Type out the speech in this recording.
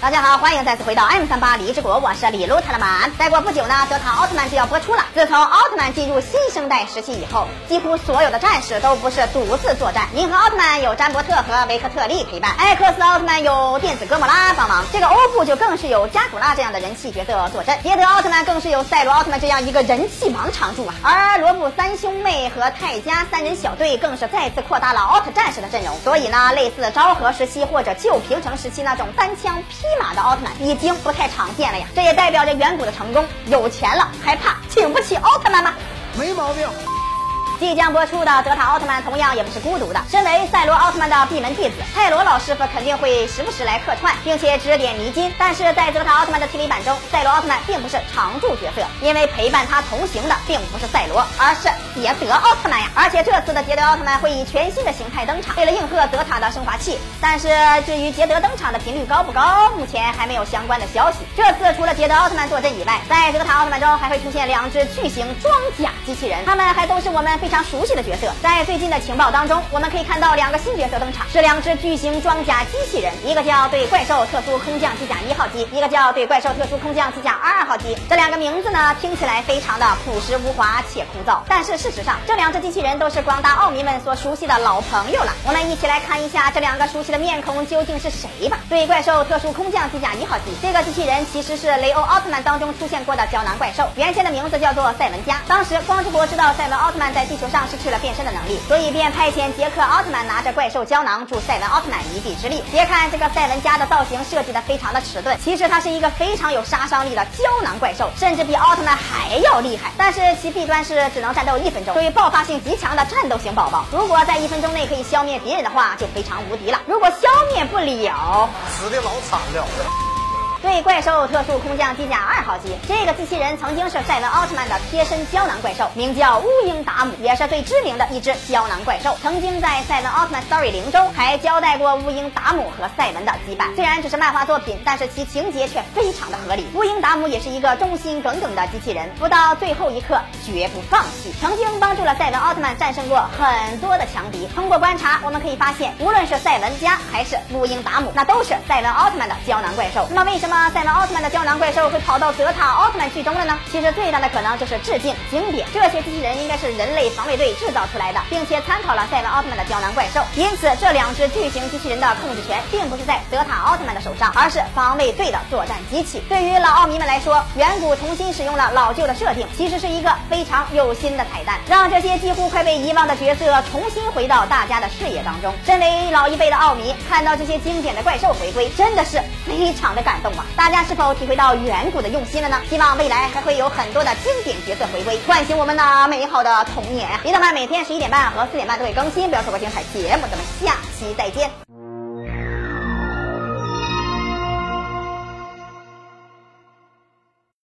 大家好，欢迎再次回到 M 三八荔枝国，我是李路特勒曼。再过不久呢，德塔奥特曼就要播出了。自从奥特曼进入新生代时期以后，几乎所有的战士都不是独自作战。银河奥特曼有詹伯特和维克特利陪伴，艾克斯奥特曼有电子哥莫拉帮忙，这个欧布就更是有加古拉这样的人气角色坐镇。捷德奥特曼更是有赛罗奥特曼这样一个人气王常驻啊。而罗布三兄妹和泰迦三人小队更是再次扩大了奥特战士的阵容。所以呢，类似昭和时期或者旧平成时期那种单枪匹马的奥特曼已经不太常见了呀，这也代表着远古的成功。有钱了还怕请不起奥特曼吗？没毛病。即将播出的德塔奥特曼同样也不是孤独的。身为赛罗奥特曼的闭门弟子，泰罗老师傅肯定会时不时来客串，并且指点迷津。但是在德塔奥特曼的 TV 版中，赛罗奥特曼并不是常驻角色，因为陪伴他同行的并不是赛罗，而是捷德奥特曼呀。而且这次的捷德奥特曼会以全新的形态登场，为了应和德塔的升华器。但是至于捷德登场的频率高不高，目前还没有相关的消息。这次除了捷德奥特曼坐镇以外，在德塔奥特曼中还会出现两只巨型装甲机器人，他们还都是我们非非。常熟悉的角色，在最近的情报当中，我们可以看到两个新角色登场，是两只巨型装甲机器人，一个叫对怪兽特殊空降机甲一号机，一个叫对怪兽特殊空降机甲二号机。这两个名字呢，听起来非常的朴实无华且枯燥，但是事实上，这两只机器人都是广大奥迷们所熟悉的老朋友了。我们一起来看一下这两个熟悉的面孔究竟是谁吧。对怪兽特殊空降机甲一号机，这个机器人其实是雷欧奥特曼当中出现过的胶囊怪兽，原先的名字叫做赛文加。当时光之国知道赛文奥特曼在地。球上失去了变身的能力，所以便派遣杰克奥特曼拿着怪兽胶囊助赛文奥特曼一臂之力。别看这个赛文家的造型设计的非常的迟钝，其实它是一个非常有杀伤力的胶囊怪兽，甚至比奥特曼还要厉害。但是其弊端是只能战斗一分钟，属于爆发性极强的战斗型宝宝。如果在一分钟内可以消灭敌人的话，就非常无敌了。如果消灭不了，死的老惨了。对怪兽特殊空降机甲二号机，这个机器人曾经是赛文奥特曼的贴身胶囊怪兽，名叫乌鹰达姆，也是最知名的一只胶囊怪兽。曾经在赛文奥特曼 Story 零中还交代过乌鹰达姆和赛文的羁绊。虽然只是漫画作品，但是其情节却非常的合理。乌鹰达姆也是一个忠心耿耿的机器人，不到最后一刻绝不放弃，曾经帮助了赛文奥特曼战胜过很多的强敌。通过观察，我们可以发现，无论是赛文加还是乌鹰达姆，那都是赛文奥特曼的胶囊怪兽。那么为什么？那么赛文奥特曼的胶囊怪兽会跑到德塔奥特曼剧中了呢？其实最大的可能就是致敬经典。这些机器人应该是人类防卫队制造出来的，并且参考了赛文奥特曼的胶囊怪兽。因此，这两只巨型机器人的控制权并不是在德塔奥特曼的手上，而是防卫队的作战机器。对于老奥迷们来说，远古重新使用了老旧的设定，其实是一个非常有心的彩蛋，让这些几乎快被遗忘的角色重新回到大家的视野当中。身为老一辈的奥迷，看到这些经典的怪兽回归，真的是非常的感动。大家是否体会到远古的用心了呢？希望未来还会有很多的经典角色回归，唤醒我们的美好的童年。李德曼每天十一点半和四点半都会更新，不要错过精彩节目。咱们下期再见。